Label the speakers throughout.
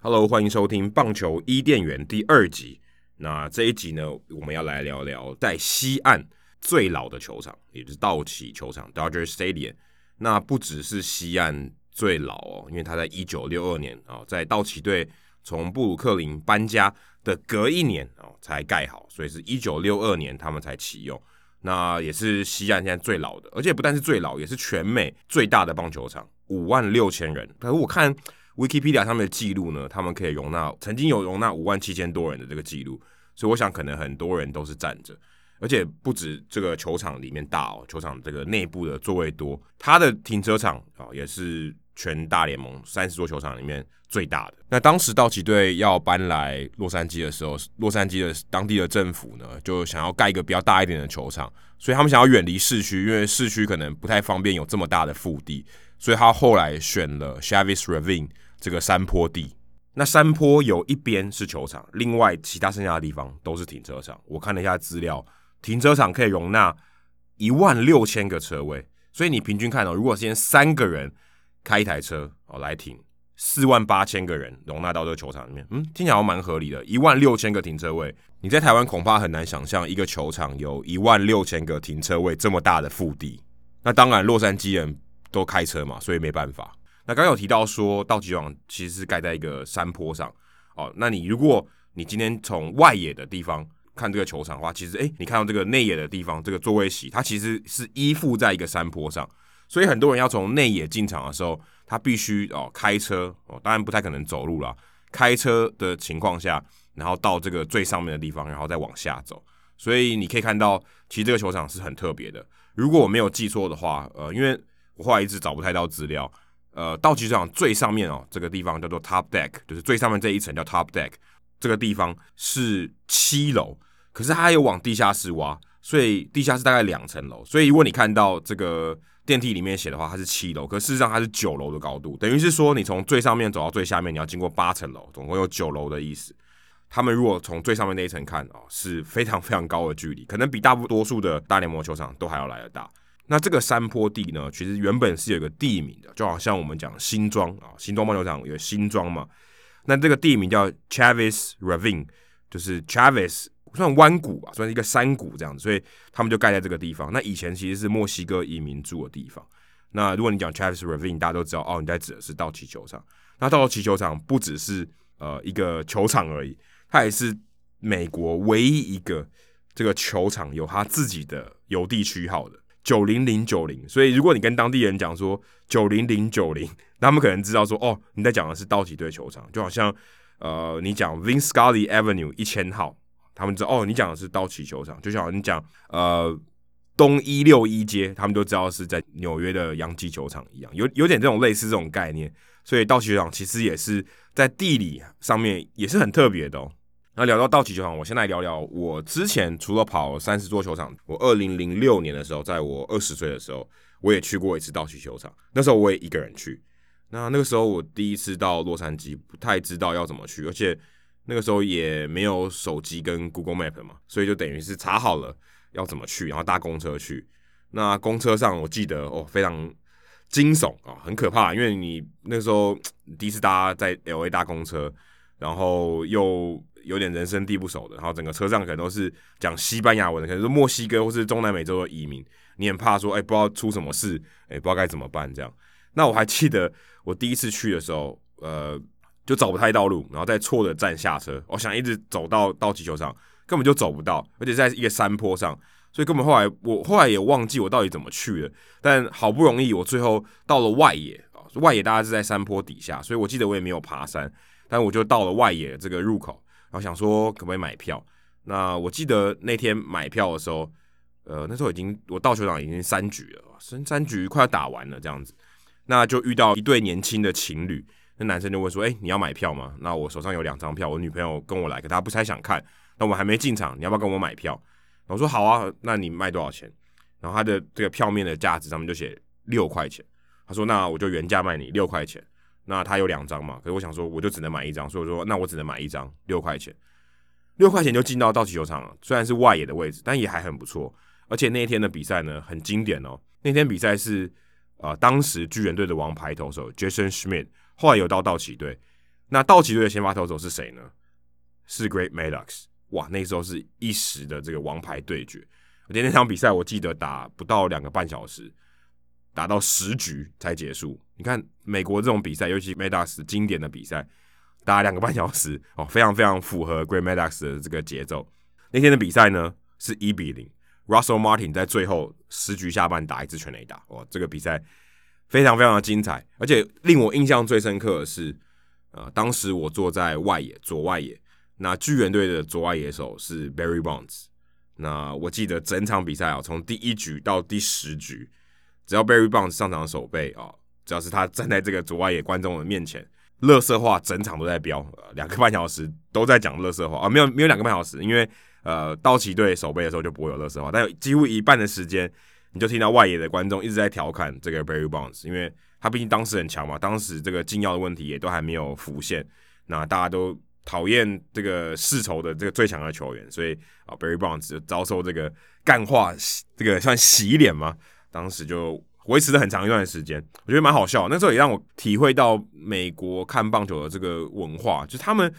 Speaker 1: Hello，欢迎收听棒球伊甸园第二集。那这一集呢，我们要来聊聊在西岸最老的球场，也就是道奇球场 （Dodger Stadium）。那不只是西岸最老哦，因为它在一九六二年啊、哦，在道奇队从布鲁克林搬家的隔一年哦才盖好，所以是一九六二年他们才启用。那也是西岸现在最老的，而且不但是最老，也是全美最大的棒球场，五万六千人。可是我看 Wikipedia 上面的记录呢，他们可以容纳曾经有容纳五万七千多人的这个记录，所以我想可能很多人都是站着，而且不止这个球场里面大哦，球场这个内部的座位多，它的停车场啊也是全大联盟三十座球场里面最大的。那当时道奇队要搬来洛杉矶的时候，洛杉矶的当地的政府呢就想要盖一个比较大一点的球场，所以他们想要远离市区，因为市区可能不太方便有这么大的腹地，所以他后来选了 Chavez Ravine。这个山坡地，那山坡有一边是球场，另外其他剩下的地方都是停车场。我看了一下资料，停车场可以容纳一万六千个车位，所以你平均看哦，如果先三个人开一台车哦来停，四万八千个人容纳到这个球场里面，嗯，听起来蛮合理的。一万六千个停车位，你在台湾恐怕很难想象一个球场有一万六千个停车位这么大的腹地。那当然，洛杉矶人都开车嘛，所以没办法。那刚有提到说，道奇球场其实是盖在一个山坡上哦。那你如果你今天从外野的地方看这个球场的话，其实诶，你看到这个内野的地方，这个座位席，它其实是依附在一个山坡上，所以很多人要从内野进场的时候，他必须哦开车哦，当然不太可能走路啦，开车的情况下，然后到这个最上面的地方，然后再往下走。所以你可以看到，其实这个球场是很特别的。如果我没有记错的话，呃，因为我后来一直找不太到资料。呃，道奇球场最上面哦，这个地方叫做 Top Deck，就是最上面这一层叫 Top Deck。这个地方是七楼，可是它有往地下室挖，所以地下室大概两层楼。所以如果你看到这个电梯里面写的话，它是七楼，可事实上它是九楼的高度，等于是说你从最上面走到最下面，你要经过八层楼，总共有九楼的意思。他们如果从最上面那一层看哦，是非常非常高的距离，可能比大多数的大联盟球场都还要来得大。那这个山坡地呢，其实原本是有一个地名的，就好像我们讲新庄啊，新庄棒球场有新庄嘛。那这个地名叫 Chavez Ravine，就是 Chavez 算弯谷吧，算是一个山谷这样子，所以他们就盖在这个地方。那以前其实是墨西哥移民住的地方。那如果你讲 Chavez Ravine，大家都知道哦，你在指的是道奇球场。那道奇球场不只是呃一个球场而已，它也是美国唯一一个这个球场有它自己的邮递区号的。九零零九零，所以如果你跟当地人讲说九零零九零，那他们可能知道说哦，你在讲的是道奇队球场，就好像呃，你讲 Vin Scully Avenue 一千号，他们知道哦，你讲的是道奇球场，就像你讲呃东一六一街，他们都知道是在纽约的洋基球场一样，有有点这种类似这种概念，所以道奇球场其实也是在地理上面也是很特别的哦。那聊到道奇球场，我先来聊聊我之前除了跑三十座球场，我二零零六年的时候，在我二十岁的时候，我也去过一次道奇球场。那时候我也一个人去。那那个时候我第一次到洛杉矶，不太知道要怎么去，而且那个时候也没有手机跟 Google Map 嘛，所以就等于是查好了要怎么去，然后搭公车去。那公车上我记得哦，非常惊悚啊，很可怕，因为你那时候第一次搭在 LA 搭公车，然后又。有点人生地不熟的，然后整个车上可能都是讲西班牙文，可能是墨西哥或是中南美洲的移民，你很怕说，哎、不知道出什么事，哎、不知道该怎么办这样。那我还记得我第一次去的时候，呃，就找不太到路，然后在错的站下车，我想一直走到道奇球场，根本就走不到，而且在一个山坡上，所以根本后来我后来也忘记我到底怎么去了。但好不容易我最后到了外野啊，外野大概是在山坡底下，所以我记得我也没有爬山，但我就到了外野这个入口。然后想说可不可以买票？那我记得那天买票的时候，呃，那时候已经我到球场已经三局了，三三局快要打完了这样子，那就遇到一对年轻的情侣，那男生就问说：“哎，你要买票吗？”那我手上有两张票，我女朋友跟我来，可她不太想看。那我们还没进场，你要不要跟我买票？我说好啊，那你卖多少钱？然后他的这个票面的价值上面就写六块钱。他说：“那我就原价卖你六块钱。”那他有两张嘛，可是我想说我就只能买一张，所以说那我只能买一张，六块钱，六块钱就进到道奇球场了。虽然是外野的位置，但也还很不错。而且那一天的比赛呢，很经典哦。那天比赛是呃当时巨人队的王牌投手 Jason Schmidt，后来有到道奇队。那道奇队的先发投手是谁呢？是 Great Maddux。哇，那时候是一时的这个王牌对决。而且那场比赛我记得打不到两个半小时，打到十局才结束。你看美国这种比赛，尤其 Maddux 经典的比赛，打两个半小时哦，非常非常符合 Great Maddux 的这个节奏。那天的比赛呢是一比零，Russell Martin 在最后十局下半打一支全垒打。哇，这个比赛非常非常的精彩，而且令我印象最深刻的是，呃，当时我坐在外野左外野，那巨人队的左外野手是 Barry Bonds。那我记得整场比赛啊，从第一局到第十局，只要 Barry Bonds 上场守备啊，只要是他站在这个左外野观众的面前，乐色话整场都在飙，两个半小时都在讲乐色话啊，没有没有两个半小时，因为呃道奇队守备的时候就不会有乐色话，但有几乎一半的时间，你就听到外野的观众一直在调侃这个 Barry Bonds，因为他毕竟当时很强嘛，当时这个禁药的问题也都还没有浮现，那大家都。讨厌这个世仇的这个最强的球员，所以啊，Barry Bonds 遭受这个干话，这个算洗脸吗？当时就维持了很长一段时间，我觉得蛮好笑。那时候也让我体会到美国看棒球的这个文化，就他们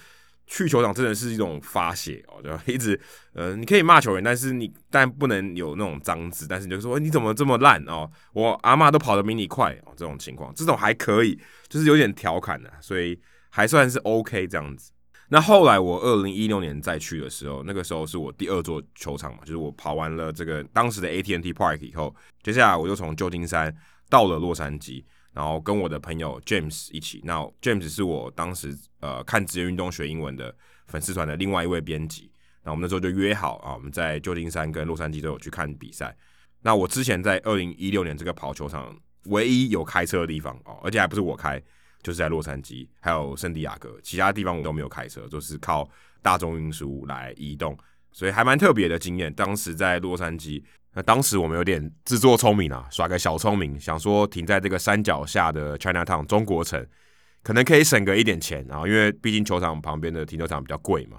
Speaker 1: 去球场真的是一种发泄哦，就 一直呃，你可以骂球员，但是你但不能有那种脏字，但是你就说你怎么这么烂哦，我阿嬷都跑得比你快哦，这种情况，这种还可以，就是有点调侃的，所以还算是 OK 这样子。那后来我二零一六年再去的时候，那个时候是我第二座球场嘛，就是我跑完了这个当时的 AT&T Park 以后，接下来我就从旧金山到了洛杉矶，然后跟我的朋友 James 一起。那 James 是我当时呃看职业运动学英文的粉丝团的另外一位编辑。那我们那时候就约好啊，我们在旧金山跟洛杉矶都有去看比赛。那我之前在二零一六年这个跑球场唯一有开车的地方哦，而且还不是我开。就是在洛杉矶，还有圣地亚哥，其他地方我都没有开车，就是靠大众运输来移动，所以还蛮特别的经验。当时在洛杉矶，那当时我们有点自作聪明啊，耍个小聪明，想说停在这个山脚下的 Chinatown 中国城，可能可以省个一点钱，然后因为毕竟球场旁边的停车场比较贵嘛，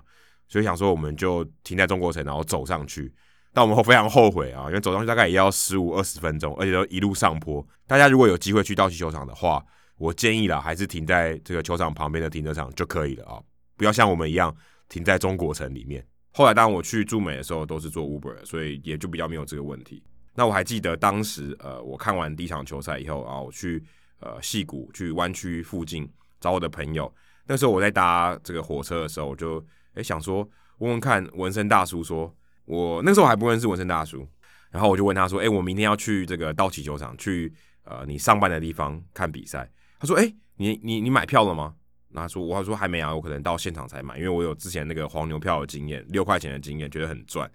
Speaker 1: 所以想说我们就停在中国城，然后走上去。但我们非常后悔啊，因为走上去大概也要十五二十分钟，而且都一路上坡。大家如果有机会去道奇球场的话，我建议啦，还是停在这个球场旁边的停车场就可以了啊，不要像我们一样停在中国城里面。后来当我去驻美的时候，都是坐 Uber，所以也就比较没有这个问题。那我还记得当时，呃，我看完第一场球赛以后啊，我去呃戏谷去湾区附近找我的朋友。那时候我在搭这个火车的时候，我就诶想说问问看纹身大叔说，我那时候还不认识纹身大叔，然后我就问他说，诶，我明天要去这个道奇球场去呃你上班的地方看比赛。他说：“哎、你你你买票了吗？”那他说：“我说还没啊，我可能到现场才买，因为我有之前那个黄牛票的经验，六块钱的经验，觉得很赚，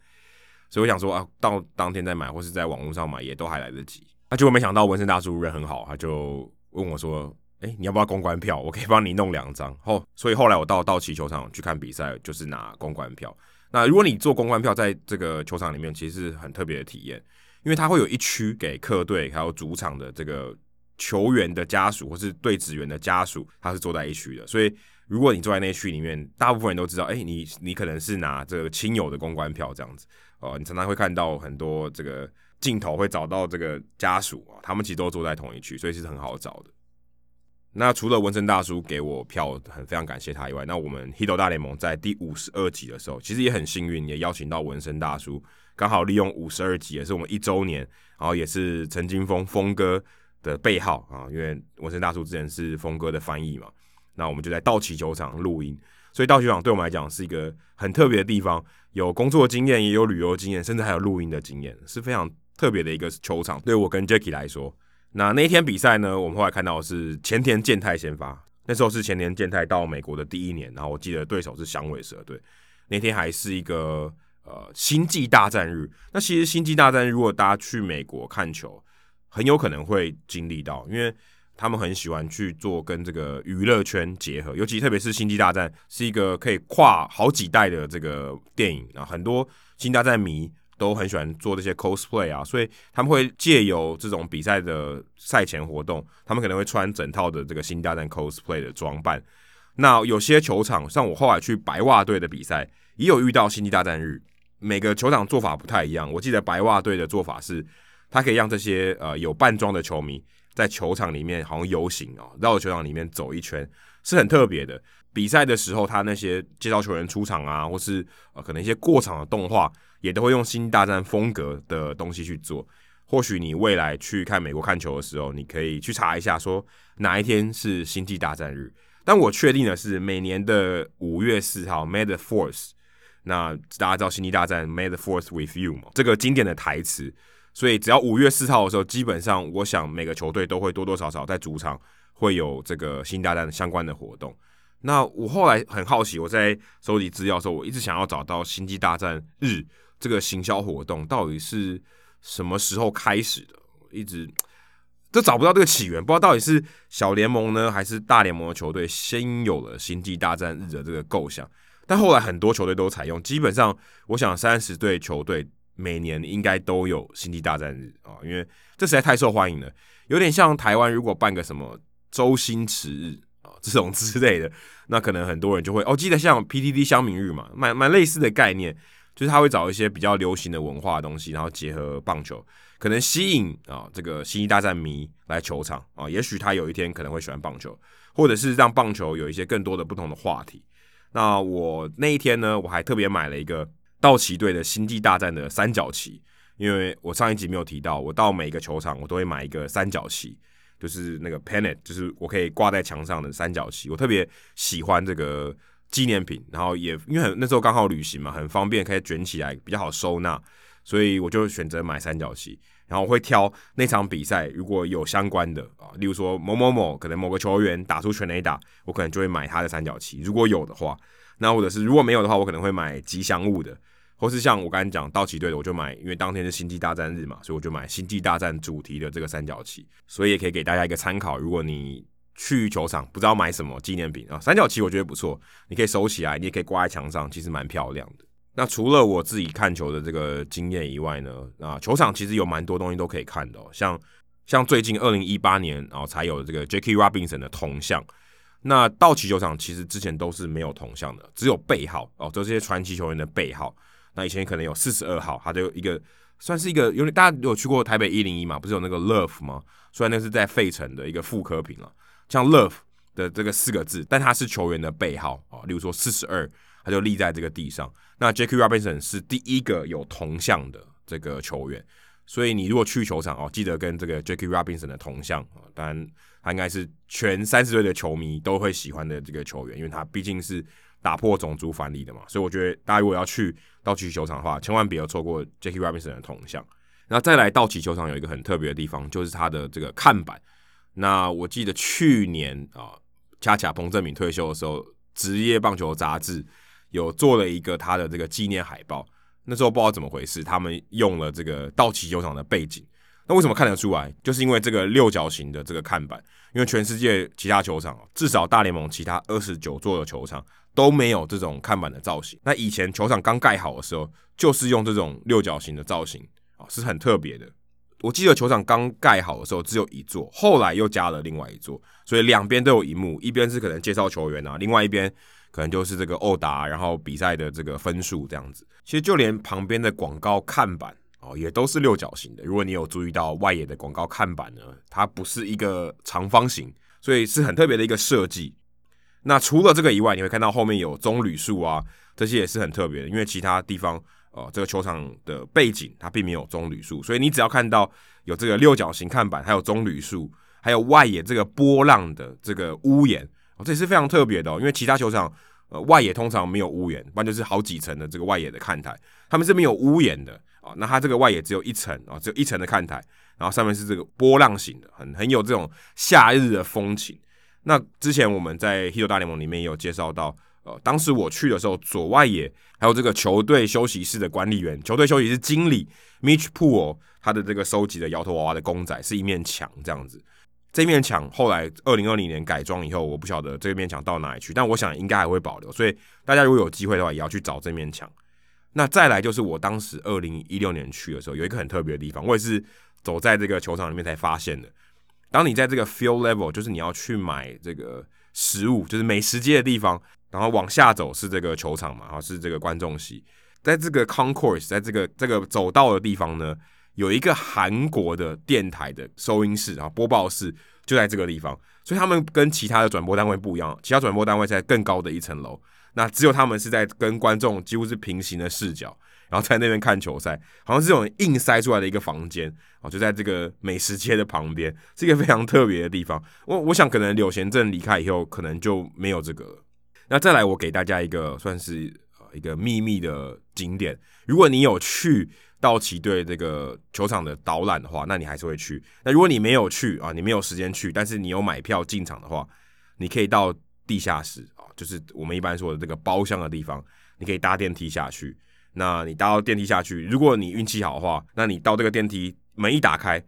Speaker 1: 所以我想说啊，到当天再买，或是在网络上买，也都还来得及。那、结果没想到纹身大叔人很好，他就问我说：‘哎、你要不要公关票？我可以帮你弄两张。’后所以后来我到道奇球场去看比赛，就是拿公关票。那如果你做公关票，在这个球场里面，其实是很特别的体验，因为它会有一区给客队还有主场的这个。”球员的家属或是队职员的家属，他是坐在一区的，所以如果你坐在那一区里面，大部分人都知道，哎、你你可能是拿这个亲友的公关票这样子哦、呃，你常常会看到很多这个镜头会找到这个家属啊，他们其实都坐在同一区，所以是很好找的。那除了纹身大叔给我票，很非常感谢他以外，那我们 Hito 大联盟在第五十二集的时候，其实也很幸运，也邀请到纹身大叔，刚好利用五十二集，也是我们一周年，然后也是陈金峰峰哥。的背号啊，因为纹身大叔之前是峰哥的翻译嘛，那我们就在道奇球场录音，所以道奇球场对我们来讲是一个很特别的地方，有工作经验，也有旅游经验，甚至还有录音的经验，是非常特别的一个球场。对我跟 Jacky 来说，那那一天比赛呢，我们后来看到是前田健太先发，那时候是前田健太到美国的第一年，然后我记得对手是响尾蛇队，那天还是一个呃星际大战日。那其实星际大战日，如果大家去美国看球，很有可能会经历到，因为他们很喜欢去做跟这个娱乐圈结合，尤其特别是《星际大战》是一个可以跨好几代的这个电影啊，很多《星际大战》迷都很喜欢做这些 cosplay 啊，所以他们会借由这种比赛的赛前活动，他们可能会穿整套的这个星际大战 cosplay 的装扮。那有些球场，像我后来去白袜队的比赛，也有遇到星际大战日。每个球场做法不太一样。我记得白袜队的做法是，他可以让这些呃有扮装的球迷在球场里面好像游行哦，绕球场里面走一圈，是很特别的。比赛的时候，他那些介绍球员出场啊，或是呃可能一些过场的动画，也都会用星际大战风格的东西去做。或许你未来去看美国看球的时候，你可以去查一下，说哪一天是星际大战日。但我确定的是，每年的五月四号，May the Fourth。那大家知道《星际大战》May the Fourth with you 嘛？这个经典的台词。所以只要五月四号的时候，基本上我想每个球队都会多多少少在主场会有这个《星大战》相关的活动。那我后来很好奇，我在收集资料的时候，我一直想要找到《星际大战日》这个行销活动到底是什么时候开始的，一直。都找不到这个起源，不知道到底是小联盟呢，还是大联盟的球队先有了星际大战日的这个构想。但后来很多球队都采用，基本上我想三十队球队每年应该都有星际大战日啊，因为这实在太受欢迎了，有点像台湾如果办个什么周星驰日啊 这种之类的，那可能很多人就会哦，记得像 PTT 乡民日嘛，蛮蛮类似的概念，就是他会找一些比较流行的文化的东西，然后结合棒球。可能吸引啊这个星际大战迷来球场啊，也许他有一天可能会喜欢棒球，或者是让棒球有一些更多的不同的话题。那我那一天呢，我还特别买了一个道奇队的星际大战的三角旗，因为我上一集没有提到，我到每个球场我都会买一个三角旗，就是那个 pennant，就是我可以挂在墙上的三角旗。我特别喜欢这个纪念品，然后也因为那时候刚好旅行嘛，很方便，可以卷起来，比较好收纳。所以我就选择买三角旗，然后我会挑那场比赛如果有相关的啊，例如说某某某可能某个球员打出全垒打，我可能就会买他的三角旗。如果有的话，那或者是如果没有的话，我可能会买吉祥物的，或是像我刚才讲道奇队的，我就买，因为当天是星际大战日嘛，所以我就买星际大战主题的这个三角旗。所以也可以给大家一个参考，如果你去球场不知道买什么纪念品啊，三角旗我觉得不错，你可以收起来，你也可以挂在墙上，其实蛮漂亮的。那除了我自己看球的这个经验以外呢，啊，球场其实有蛮多东西都可以看的哦，像像最近二零一八年然后才有这个 Jackie Robinson 的铜像。那道奇球场其实之前都是没有铜像的，只有背号哦，就这些传奇球员的背号。那以前可能有四十二号，它就一个算是一个，因为大家有去过台北一零一嘛，不是有那个 Love 吗？虽然那是在费城的一个复刻品了，像 Love 的这个四个字，但它是球员的背号啊，例如说四十二。他就立在这个地上。那 j a c k Robinson 是第一个有铜像的这个球员，所以你如果去球场哦，记得跟这个 j a c k Robinson 的铜像啊，当然他应该是全三十岁的球迷都会喜欢的这个球员，因为他毕竟是打破种族藩篱的嘛。所以我觉得大家如果要去道奇球场的话，千万不要错过 Jackie Robinson 的铜像。然后再来道奇球场有一个很特别的地方，就是它的这个看板。那我记得去年啊，恰恰彭政闵退休的时候，职业棒球杂志。有做了一个他的这个纪念海报，那时候不知道怎么回事，他们用了这个道奇球场的背景。那为什么看得出来？就是因为这个六角形的这个看板，因为全世界其他球场，至少大联盟其他二十九座的球场都没有这种看板的造型。那以前球场刚盖好的时候，就是用这种六角形的造型啊，是很特别的。我记得球场刚盖好的时候只有一座，后来又加了另外一座，所以两边都有一幕，一边是可能介绍球员啊，另外一边。可能就是这个欧打，然后比赛的这个分数这样子。其实就连旁边的广告看板哦，也都是六角形的。如果你有注意到外野的广告看板呢，它不是一个长方形，所以是很特别的一个设计。那除了这个以外，你会看到后面有棕榈树啊，这些也是很特别的。因为其他地方呃，这个球场的背景它并没有棕榈树，所以你只要看到有这个六角形看板，还有棕榈树，还有外野这个波浪的这个屋檐。哦这也是非常特别的哦，因为其他球场，呃，外野通常没有屋檐，不然就是好几层的这个外野的看台，他们是没有屋檐的啊。那它这个外野只有一层啊，只有一层的看台，然后上面是这个波浪形的，很很有这种夏日的风情。那之前我们在《Hito 大联盟》里面也有介绍到，呃，当时我去的时候，左外野还有这个球队休息室的管理员、球队休息室经理 Mitch Poole，他的这个收集的摇头娃娃的公仔是一面墙这样子。这面墙后来二零二零年改装以后，我不晓得这面墙到哪里去，但我想应该还会保留。所以大家如果有机会的话，也要去找这面墙。那再来就是我当时二零一六年去的时候，有一个很特别的地方，我也是走在这个球场里面才发现的。当你在这个 field level，就是你要去买这个食物，就是美食街的地方，然后往下走是这个球场嘛，然后是这个观众席，在这个 concourse，在这个这个走道的地方呢，有一个韩国的电台的收音室啊，播报室就在这个地方，所以他们跟其他的转播单位不一样，其他转播单位在更高的一层楼。那只有他们是在跟观众几乎是平行的视角，然后在那边看球赛，好像是这种硬塞出来的一个房间哦，就在这个美食街的旁边，是一个非常特别的地方。我我想可能柳贤镇离开以后，可能就没有这个。那再来，我给大家一个算是一个秘密的景点，如果你有去道奇队这个球场的导览的话，那你还是会去。那如果你没有去啊，你没有时间去，但是你有买票进场的话，你可以到地下室啊。就是我们一般说的这个包厢的地方，你可以搭电梯下去。那你搭到电梯下去，如果你运气好的话，那你到这个电梯门一打开，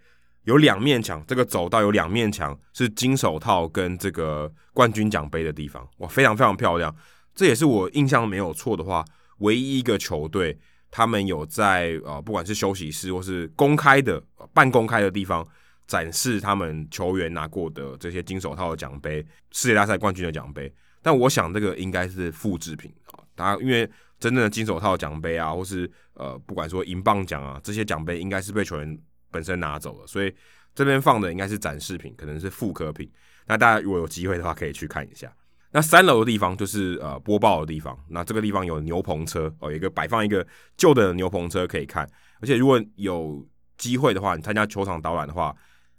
Speaker 1: 有两面墙，这个走道有两面墙是金手套跟这个冠军奖杯的地方，哇，非常非常漂亮。这也是我印象没有错的话，唯一一个球队他们有在呃，不管是休息室或是公开的半公开的地方展示他们球员拿过的这些金手套的奖杯、世界大赛冠军的奖杯。但我想这个应该是复制品啊，大家因为真正的金手套奖杯啊，或是呃不管说银棒奖啊，这些奖杯应该是被球员本身拿走了，所以这边放的应该是展示品，可能是复刻品。那大家如果有机会的话，可以去看一下。那三楼的地方就是呃播报的地方，那这个地方有牛棚车哦，有一个摆放一个旧的牛棚车可以看，而且如果有机会的话，你参加球场导览的话，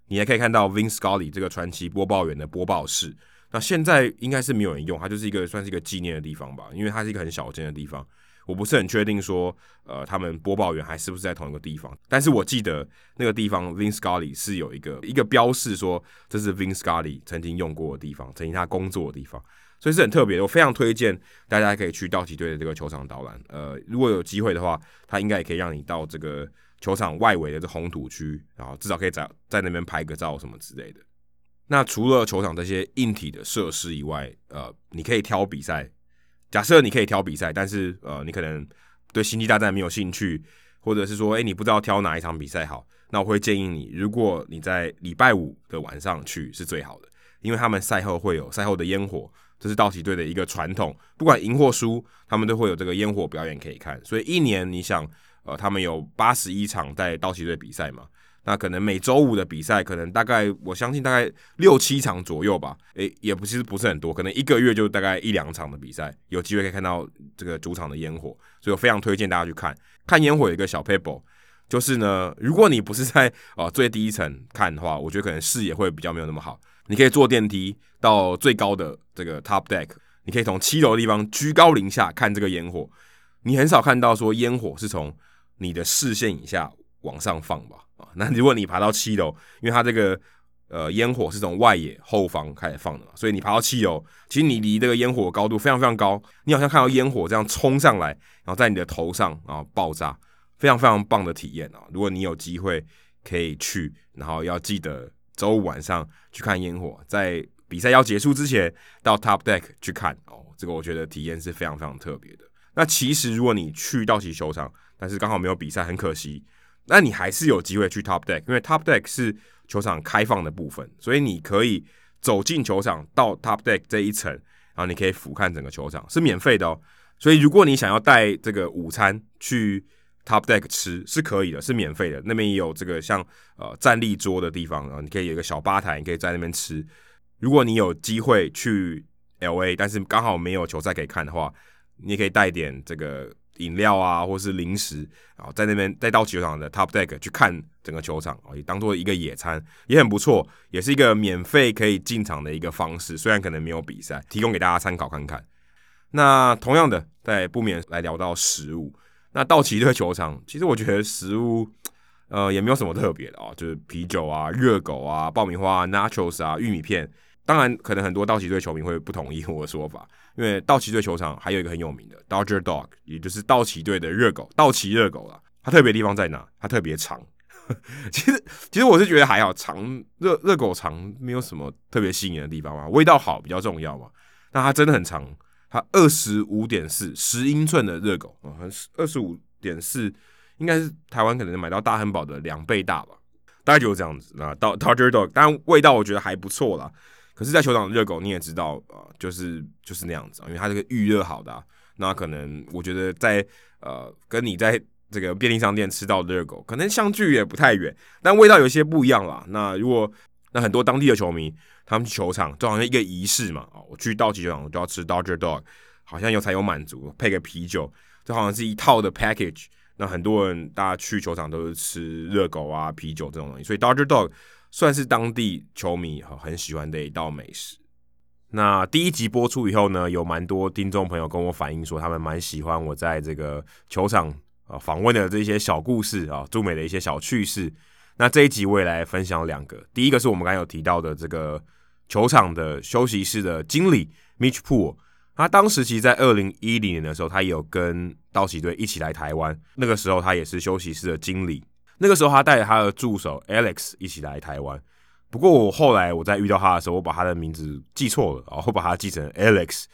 Speaker 1: 你还可以看到 Vin Scully 这个传奇播报员的播报室。那现在应该是没有人用，它就是一个算是一个纪念的地方吧，因为它是一个很小间的地方。我不是很确定说，呃，他们播报员还是不是在同一个地方，但是我记得那个地方 Vin Scully 是有一个一个标示说这是 Vin Scully 曾经用过的地方，曾经他工作的地方，所以是很特别的。我非常推荐大家可以去道奇队的这个球场导览。呃，如果有机会的话，他应该也可以让你到这个球场外围的这红土区，然后至少可以在在那边拍个照什么之类的。那除了球场这些硬体的设施以外，呃，你可以挑比赛。假设你可以挑比赛，但是呃，你可能对星际大战没有兴趣，或者是说，诶，你不知道挑哪一场比赛好，那我会建议你，如果你在礼拜五的晚上去是最好的，因为他们赛后会有赛后的烟火，这是道奇队的一个传统，不管赢或输，他们都会有这个烟火表演可以看。所以一年你想，呃，他们有八十一场在道奇队比赛嘛？那可能每周五的比赛，可能大概我相信大概六七场左右吧，诶、也不其实不是很多，可能一个月就大概一两场的比赛，有机会可以看到这个主场的烟火，所以我非常推荐大家去看。看烟火有一个小 paper，，就是呢，如果你不是在呃最低层看的话，我觉得可能视野会比较没有那么好。你可以坐电梯到最高的这个 top deck，你可以从七楼的地方居高临下看这个烟火，你很少看到说烟火是从你的视线以下往上放吧。啊 那如果你爬到七楼，因为它这个呃烟火是从外野后方开始放的嘛，所以你爬到七楼，其实你离这个烟火高度非常非常高，你好像看到烟火这样冲上来，然后在你的头上然后爆炸，非常非常棒的体验啊！如果你有机会可以去，然后要记得周五晚上去看烟火，在比赛要结束之前到 Top Deck 去看哦，这个我觉得体验是非常非常特别的。那其实如果你去道奇球场，但是刚好没有比赛，很可惜。那你还是有机会去 Top Deck，因为 Top Deck 是球场开放的部分，所以你可以走进球场到 Top Deck 这一层，然后你可以俯瞰整个球场，是免费的哦。所以如果你想要带这个午餐去 Top Deck 吃，是可以的，是免费的。那边也有这个像呃站立桌的地方，然后你可以有一个小吧台，你可以在那边吃。如果你有机会去 LA，但是刚好没有球赛可以看的话，你也可以带点这个。饮料啊，或是零食，然后在那边带到球场的 Top Deck 去看整个球场，也当做一个野餐，也很不错，也是一个免费可以进场的一个方式。虽然可能没有比赛，提供给大家参考看看。那同样的，在不免来聊到食物。那道奇队球场，其实我觉得食物，呃，也没有什么特别的啊，就是啤酒啊、热狗啊、爆米花、啊 Nachos 啊、玉米片。当然，可能很多道奇队球迷会不同意我的说法，因为道奇队球场还有一个很有名的 Dodger Dog，也就是道奇队的热狗，道奇热狗啦。它特别地方在哪？它特别长。其实，其实我是觉得还好，长热热狗长没有什么特别吸引的地方嘛，味道好比较重要嘛。那它真的很长，它二十五点四十英寸的热狗啊，二十五点四应该是台湾可能买到大汉堡的两倍大吧，大概就是这样子。那到 Dodger Dog，当然味道我觉得还不错啦。可是，在球场热狗你也知道啊、呃，就是就是那样子，因为它这个预热好的、啊，那可能我觉得在呃跟你在这个便利商店吃到的热狗，可能相距也不太远，但味道有些不一样啦。那如果那很多当地的球迷，他们去球场就好像一个仪式嘛，啊，我去道奇球场我就要吃 Dodger Dog，好像有才有满足，配个啤酒，就好像是一套的 package。那很多人大家去球场都是吃热狗啊、啤酒这种东西，所以 Dodger Dog。算是当地球迷很喜欢的一道美食。那第一集播出以后呢，有蛮多听众朋友跟我反映说，他们蛮喜欢我在这个球场啊访问的这些小故事啊，驻美的一些小趣事。那这一集我也来分享两个。第一个是我们刚才有提到的这个球场的休息室的经理 Mitch Poole，他当时其实在二零一零年的时候，他也有跟道奇队一起来台湾，那个时候他也是休息室的经理。那个时候，他带着他的助手 Alex 一起来台湾。不过，我后来我在遇到他的时候，我把他的名字记错了，然后把他记成 Alex，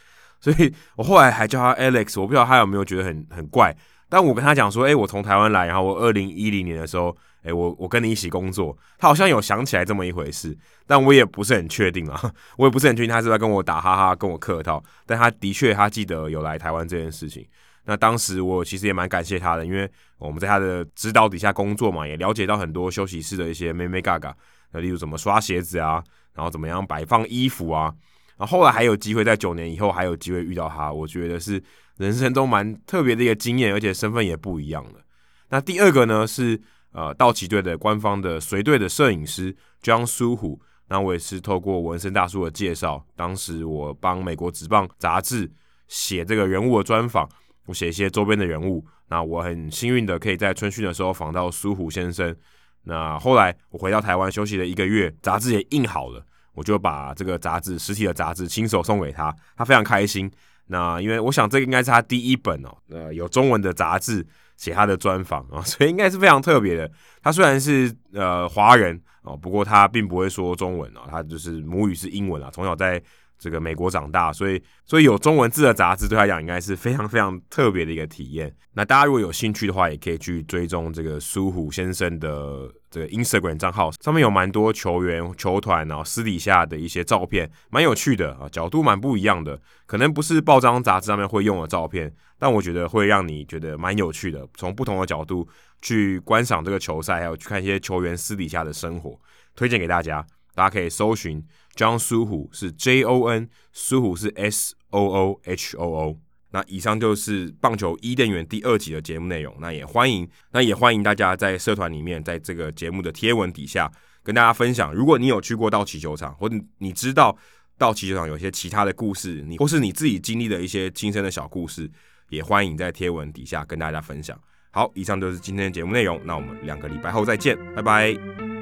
Speaker 1: 所以我后来还叫他 Alex。我不知道他有没有觉得很很怪。但我跟他讲说：“哎，我从台湾来，然后我二零一零年的时候，哎，我我跟你一起工作。”他好像有想起来这么一回事，但我也不是很确定啊，我也不是很确定他是在跟我打哈哈，跟我客套。但他的确，他记得有来台湾这件事情。那当时我其实也蛮感谢他的，因为我们在他的指导底下工作嘛，也了解到很多休息室的一些妹妹嘎嘎，那例如怎么刷鞋子啊，然后怎么样摆放衣服啊，然后后来还有机会在九年以后还有机会遇到他，我觉得是人生中蛮特别的一个经验，而且身份也不一样的。那第二个呢是呃道奇队的官方的随队的摄影师 John Suhu，那我也是透过纹身大叔的介绍，当时我帮美国职棒杂志写这个人物的专访。我写一些周边的人物，那我很幸运的可以在春训的时候访到苏虎先生。那后来我回到台湾休息了一个月，杂志也印好了，我就把这个杂志实体的杂志亲手送给他，他非常开心。那因为我想这个应该是他第一本哦，呃，有中文的杂志写他的专访啊，所以应该是非常特别的。他虽然是呃华人哦，不过他并不会说中文哦，他就是母语是英文啊，从小在。这个美国长大，所以所以有中文字的杂志对他讲应该是非常非常特别的一个体验。那大家如果有兴趣的话，也可以去追踪这个苏虎先生的这个 Instagram 账号，上面有蛮多球员、球团然后私底下的一些照片，蛮有趣的啊，角度蛮不一样的，可能不是报章杂志上面会用的照片，但我觉得会让你觉得蛮有趣的，从不同的角度去观赏这个球赛，还有去看一些球员私底下的生活，推荐给大家。大家可以搜寻 John Suhu 是 J O N，苏虎是 S O O H O O。那以上就是棒球伊甸园第二集的节目内容。那也欢迎，那也欢迎大家在社团里面，在这个节目的贴文底下跟大家分享。如果你有去过道奇球场，或者你知道道奇球场有些其他的故事，你或是你自己经历的一些亲身的小故事，也欢迎在贴文底下跟大家分享。好，以上就是今天的节目内容。那我们两个礼拜后再见，拜拜。